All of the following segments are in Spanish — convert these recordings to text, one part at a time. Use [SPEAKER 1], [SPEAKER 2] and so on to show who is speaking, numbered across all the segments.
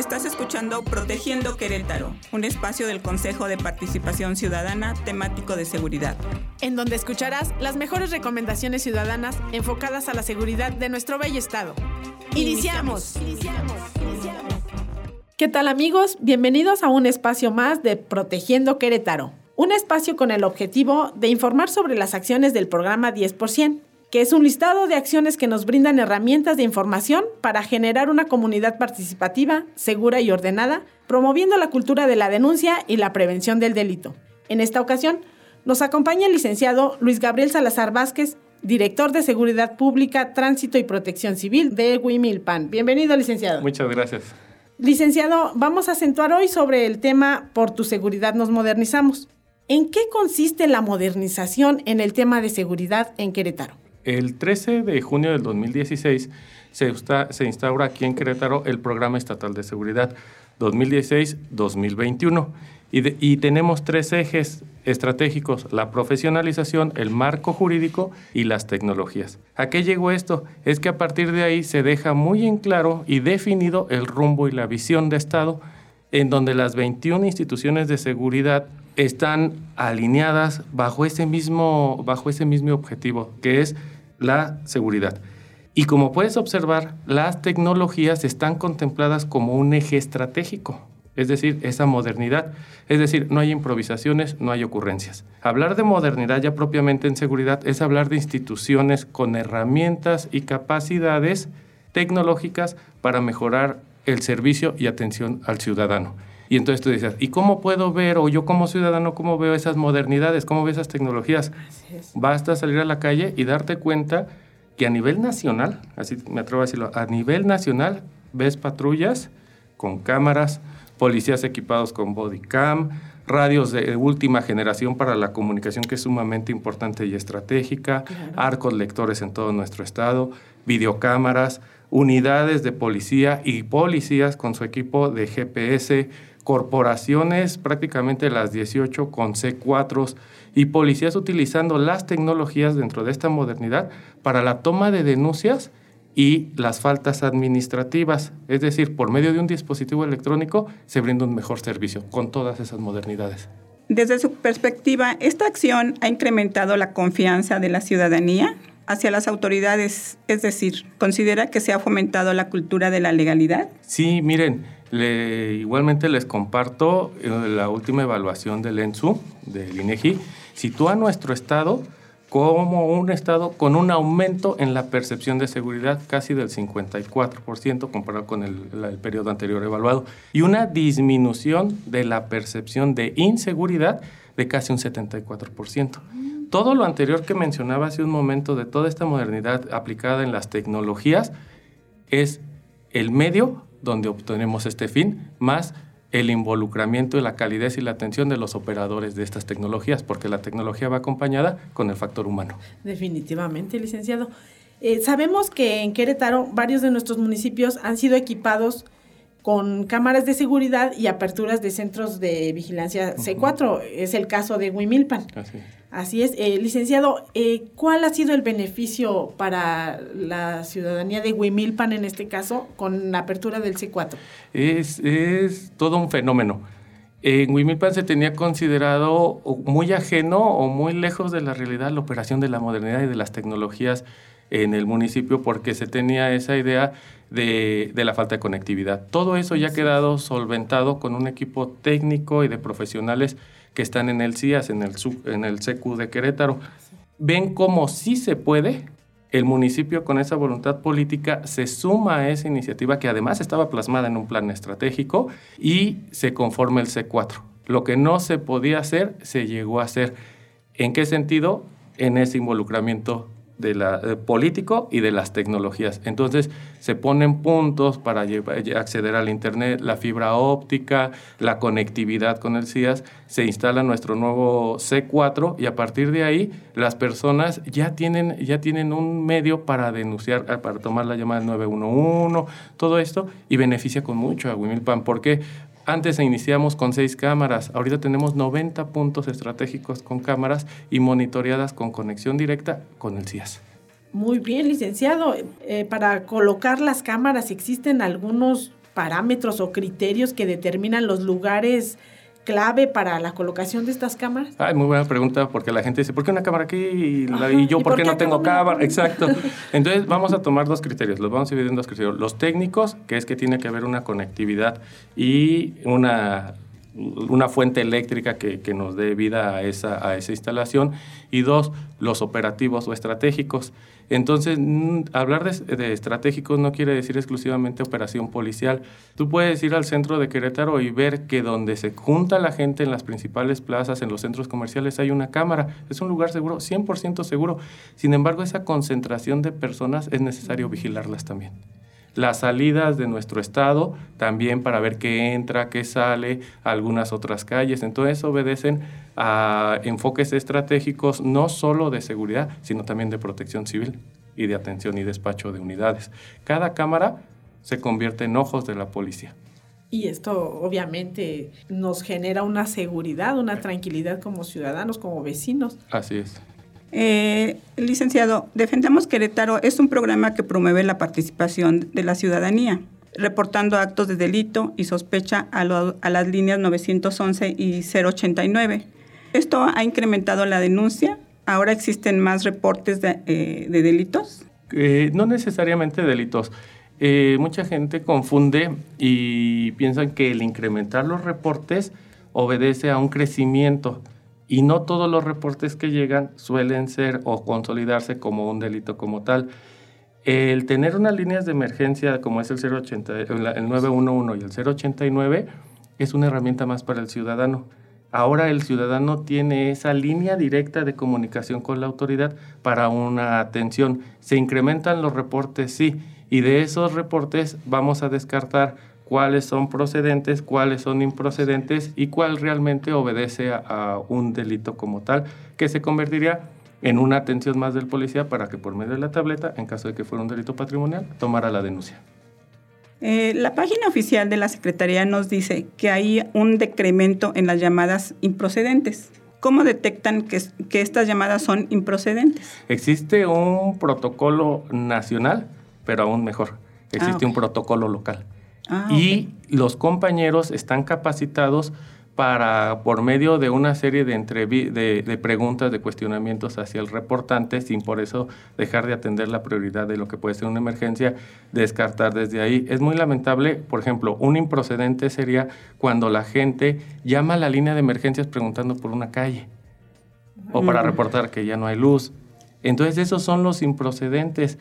[SPEAKER 1] Estás escuchando Protegiendo Querétaro, un espacio del Consejo de Participación Ciudadana temático de seguridad.
[SPEAKER 2] En donde escucharás las mejores recomendaciones ciudadanas enfocadas a la seguridad de nuestro bello estado. Iniciamos. Iniciamos. Iniciamos. ¿Qué tal amigos? Bienvenidos a un espacio más de Protegiendo Querétaro. Un espacio con el objetivo de informar sobre las acciones del programa 10% que es un listado de acciones que nos brindan herramientas de información para generar una comunidad participativa, segura y ordenada, promoviendo la cultura de la denuncia y la prevención del delito. En esta ocasión, nos acompaña el licenciado Luis Gabriel Salazar Vázquez, director de Seguridad Pública, Tránsito y Protección Civil de Wimilpan. Bienvenido, licenciado.
[SPEAKER 3] Muchas gracias.
[SPEAKER 2] Licenciado, vamos a acentuar hoy sobre el tema Por tu seguridad nos modernizamos. ¿En qué consiste la modernización en el tema de seguridad en Querétaro?
[SPEAKER 3] El 13 de junio del 2016 se, se instaura aquí en Querétaro el Programa Estatal de Seguridad 2016-2021 y, y, tenemos tres ejes estratégicos, la profesionalización, el marco jurídico y las tecnologías. ¿A qué llegó esto? Es que a partir de ahí se deja muy en claro y definido el rumbo y la visión de Estado en donde las 21 instituciones de seguridad están alineadas bajo ese mismo, bajo ese mismo objetivo, que es la seguridad. Y como puedes observar, las tecnologías están contempladas como un eje estratégico, es decir, esa modernidad. Es decir, no hay improvisaciones, no hay ocurrencias. Hablar de modernidad ya propiamente en seguridad es hablar de instituciones con herramientas y capacidades tecnológicas para mejorar el servicio y atención al ciudadano. Y entonces tú dices, ¿y cómo puedo ver, o yo como ciudadano, cómo veo esas modernidades, cómo veo esas tecnologías? Basta salir a la calle y darte cuenta que a nivel nacional, así me atrevo a decirlo, a nivel nacional ves patrullas con cámaras, policías equipados con body cam, radios de última generación para la comunicación que es sumamente importante y estratégica, arcos lectores en todo nuestro estado, videocámaras, unidades de policía y policías con su equipo de GPS, corporaciones, prácticamente las 18 con C4 y policías utilizando las tecnologías dentro de esta modernidad para la toma de denuncias y las faltas administrativas. Es decir, por medio de un dispositivo electrónico se brinda un mejor servicio con todas esas modernidades.
[SPEAKER 1] Desde su perspectiva, ¿esta acción ha incrementado la confianza de la ciudadanía hacia las autoridades? Es decir, ¿considera que se ha fomentado la cultura de la legalidad?
[SPEAKER 3] Sí, miren, igualmente les comparto eh, la última evaluación del ENSU, del INEGI, sitúa nuestro estado como un estado con un aumento en la percepción de seguridad casi del 54% comparado con el, el, periodo anterior evaluado y una disminución de la percepción de inseguridad de casi un 74%. Todo lo anterior que mencionaba hace un momento de toda esta modernidad aplicada en las tecnologías es el medio donde obtenemos este fin, más el involucramiento y la calidez y la atención de los operadores de estas tecnologías, porque la tecnología va acompañada con el factor humano.
[SPEAKER 2] Definitivamente, licenciado. Eh, sabemos que en Querétaro varios de nuestros municipios han sido equipados con cámaras de seguridad y aperturas de centros de vigilancia C4. Es el caso de Huimilpan. Así, Así es. Eh, licenciado, eh, ¿cuál ha sido el beneficio para la ciudadanía de Huimilpan en este caso con la apertura del C4?
[SPEAKER 3] Es, es todo un fenómeno. En Huimilpan se tenía considerado muy ajeno o muy lejos de la realidad la operación de la modernidad y de las tecnologías en el municipio porque se tenía esa idea de, de, la falta de conectividad. Todo eso ya ha quedado solventado con un equipo técnico y de profesionales que están en el CIAS, en el, en el CQ de Querétaro. Ven cómo sí se puede, el municipio con esa voluntad política se suma a esa iniciativa que además estaba plasmada en un plan estratégico y se conforma el C4. Lo que no se podía hacer, se llegó a hacer. ¿En qué sentido? En ese involucramiento de la, político y de las tecnologías. Entonces se ponen puntos para acceder al Internet, la fibra óptica, la conectividad con el CIAS, se instala nuestro nuevo C4 y a partir de ahí las personas ya tienen, ya tienen un medio para denunciar, para tomar la llamada 911, todo esto y beneficia con mucho a Wimilpan. ¿Por qué? Antes iniciamos con seis cámaras, ahorita tenemos 90 puntos estratégicos con cámaras y monitoreadas con conexión directa con el CIAS.
[SPEAKER 2] Muy bien, licenciado. Eh, para colocar las cámaras, ¿existen algunos parámetros o criterios que determinan los lugares clave para la colocación de estas cámaras?
[SPEAKER 3] Ay, muy buena pregunta, porque la gente dice, ¿por qué una cámara aquí y, yo por, qué, no tengo cámara? Exacto. Entonces vamos a tomar dos criterios, los vamos a dividir en dos criterios. Los técnicos, que es que tiene que haber una conectividad y una una fuente eléctrica que, que, nos dé vida a esa, a esa instalación y dos, los operativos o estratégicos. Entonces, hablar de, estratégicos no quiere decir exclusivamente operación policial. Tú puedes ir al centro de Querétaro y ver que donde se junta la gente en las principales plazas, en los centros comerciales, hay una cámara. Es un lugar seguro, 100% seguro. Sin embargo, esa concentración de personas es necesario vigilarlas también las salidas de nuestro estado, también para ver qué entra, qué sale, algunas otras calles. Entonces obedecen a enfoques estratégicos no solo de seguridad, sino también de protección civil y de atención y despacho de unidades. Cada cámara se convierte en ojos de la policía.
[SPEAKER 2] Y esto obviamente nos genera una seguridad, una tranquilidad como ciudadanos, como vecinos.
[SPEAKER 3] Así es.
[SPEAKER 1] Eh, licenciado, Defendamos Querétaro es un programa que promueve la participación de la ciudadanía, reportando actos de delito y sospecha a, las líneas 911 y 089. Esto ha incrementado la denuncia. Ahora existen más reportes de, eh, delitos.
[SPEAKER 3] Eh, no necesariamente delitos. mucha gente confunde y piensan que el incrementar los reportes obedece a un crecimiento y no todos los reportes que llegan suelen ser o consolidarse como un delito como tal. El tener unas líneas de emergencia como es el, 080, el 911 y el 089 es una herramienta más para el ciudadano. Ahora el ciudadano tiene esa línea directa de comunicación con la autoridad para una atención. Se incrementan los reportes, sí, y de esos reportes vamos a descartar cuáles son procedentes, cuáles son improcedentes y cuál realmente obedece a, un delito como tal, que se convertiría en una atención más del policía para que por medio de la tableta, en caso de que fuera un delito patrimonial, tomara la denuncia.
[SPEAKER 1] Eh, la página oficial de la Secretaría nos dice que hay un decremento en las llamadas improcedentes. ¿Cómo detectan que, que estas llamadas son improcedentes?
[SPEAKER 3] Existe un protocolo nacional, pero aún mejor. Existe ah, un protocolo local. Ah, y los compañeros están capacitados para, por medio de una serie de, de, preguntas, de cuestionamientos hacia el reportante, sin por eso dejar de atender la prioridad de lo que puede ser una emergencia, descartar desde ahí. Es muy lamentable, por ejemplo, un improcedente sería cuando la gente llama a la línea de emergencias preguntando por una calle o para reportar que ya no hay luz. Entonces esos son los improcedentes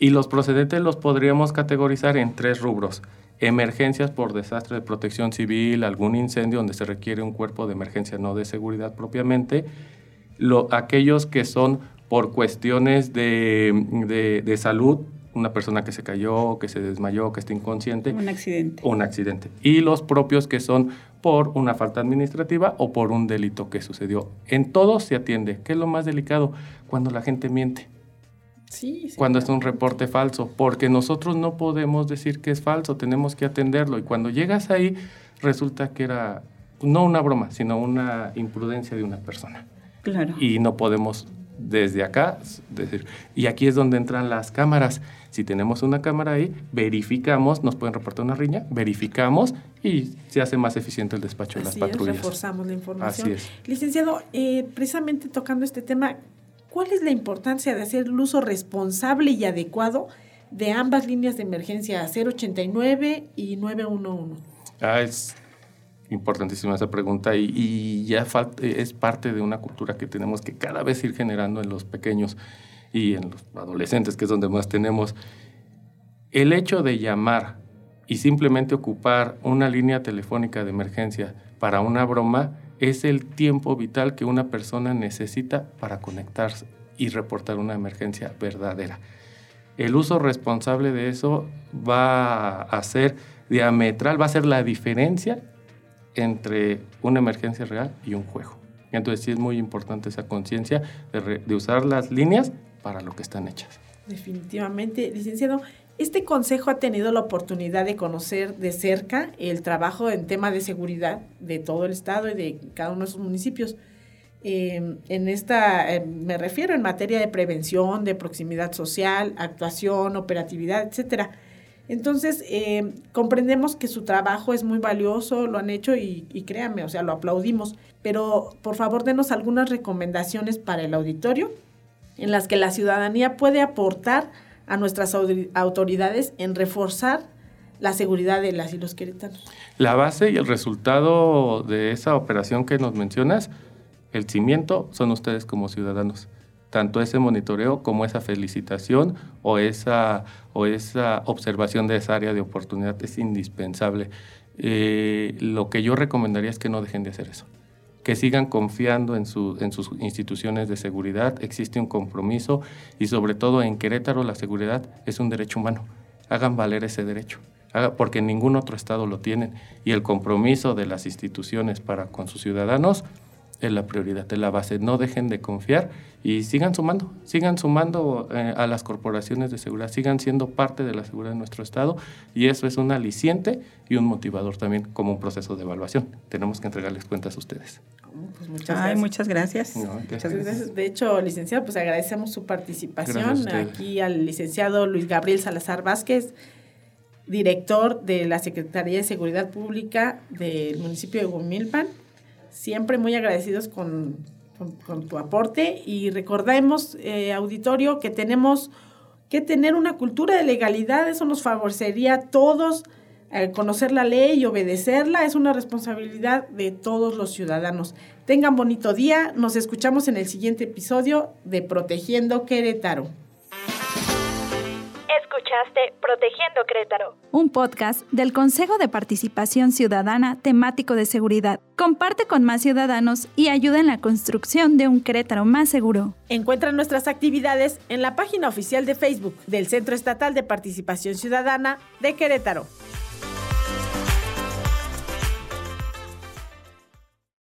[SPEAKER 3] y los procedentes los podríamos categorizar en tres rubros emergencias por desastre de protección civil, algún incendio donde se requiere un cuerpo de emergencia, no de seguridad propiamente, lo, aquellos que son por cuestiones de, de, salud, una persona que se cayó, que se desmayó, que está inconsciente.
[SPEAKER 1] Un accidente.
[SPEAKER 3] Un accidente. Y los propios que son por una falta administrativa o por un delito que sucedió. En todos se atiende. ¿Qué es lo más delicado? Cuando la gente miente cuando es un reporte falso, porque nosotros no podemos decir que es falso, tenemos que atenderlo. Y cuando llegas ahí, resulta que era no una broma, sino una imprudencia de una persona.
[SPEAKER 1] Claro.
[SPEAKER 3] Y no podemos desde acá decir. Y aquí es donde entran las cámaras. Si tenemos una cámara ahí, verificamos, nos pueden reportar una riña, verificamos y se hace más eficiente el despacho de las patrullas.
[SPEAKER 2] reforzamos la información. Así es. Licenciado, eh, precisamente tocando este tema, ¿Cuál es la importancia de hacer el uso responsable y adecuado de ambas líneas de emergencia 089 y 911?
[SPEAKER 3] Ah, es importantísima esa pregunta y, ya es parte de una cultura que tenemos que cada vez ir generando en los pequeños y en los adolescentes, que es donde más tenemos. El hecho de llamar y simplemente ocupar una línea telefónica de emergencia para una broma es el tiempo vital que una persona necesita para conectarse y reportar una emergencia verdadera. El uso responsable de eso va a ser diametral, va a ser la diferencia entre una emergencia real y un juego. Entonces sí es muy importante esa conciencia de, usar las líneas para lo que están hechas.
[SPEAKER 2] Definitivamente, licenciado, este consejo ha tenido la oportunidad de conocer de cerca el trabajo en tema de seguridad de todo el estado y de cada uno de sus municipios. Em, en esta, em, me refiero en materia de prevención, de proximidad social, actuación, operatividad, etcétera. Entonces, eh, comprendemos que su trabajo es muy valioso, lo han hecho y, y créanme, o sea, lo aplaudimos. Pero por favor, denos algunas recomendaciones para el auditorio en las que la ciudadanía puede aportar a nuestras autoridades en reforzar la seguridad de las y los queretanos.
[SPEAKER 3] La base y el resultado de esa operación que nos mencionas, el cimiento, son ustedes como ciudadanos. Tanto ese monitoreo como esa felicitación o esa, o esa observación de esa área de oportunidad es indispensable. Eh, lo que yo recomendaría es que no dejen de hacer eso que sigan confiando en, su, en sus instituciones de seguridad, existe un compromiso y sobre todo en Querétaro la seguridad es un derecho humano. Hagan valer ese derecho, porque ningún otro estado lo tienen y el compromiso de las instituciones para con sus ciudadanos es la prioridad, es la base. No dejen de confiar y sigan sumando, sigan sumando eh, a las corporaciones de seguridad, sigan siendo parte de la seguridad de nuestro Estado y eso es un aliciente y un motivador también como un proceso de evaluación. Tenemos que entregarles cuentas a ustedes.
[SPEAKER 1] Pues muchas, gracias. muchas gracias.
[SPEAKER 2] muchas gracias. De hecho, licenciado, pues agradecemos su participación aquí al licenciado Luis Gabriel Salazar Vázquez, director de la Secretaría de Seguridad Pública del municipio de Gumilpan siempre muy agradecidos con, tu aporte y recordemos, eh, auditorio, que tenemos que tener una cultura de legalidad, eso nos favorecería a todos. Eh, conocer la ley y obedecerla es una responsabilidad de todos los ciudadanos. Tengan bonito día, nos escuchamos en el siguiente episodio de Protegiendo Querétaro.
[SPEAKER 4] Protegiendo Crétaro, un podcast del Consejo de Participación Ciudadana temático de seguridad. Comparte con más ciudadanos y ayuda en la construcción de un Crétaro más seguro.
[SPEAKER 2] Encuentra nuestras actividades en la página oficial de Facebook del Centro Estatal de Participación Ciudadana de Querétaro.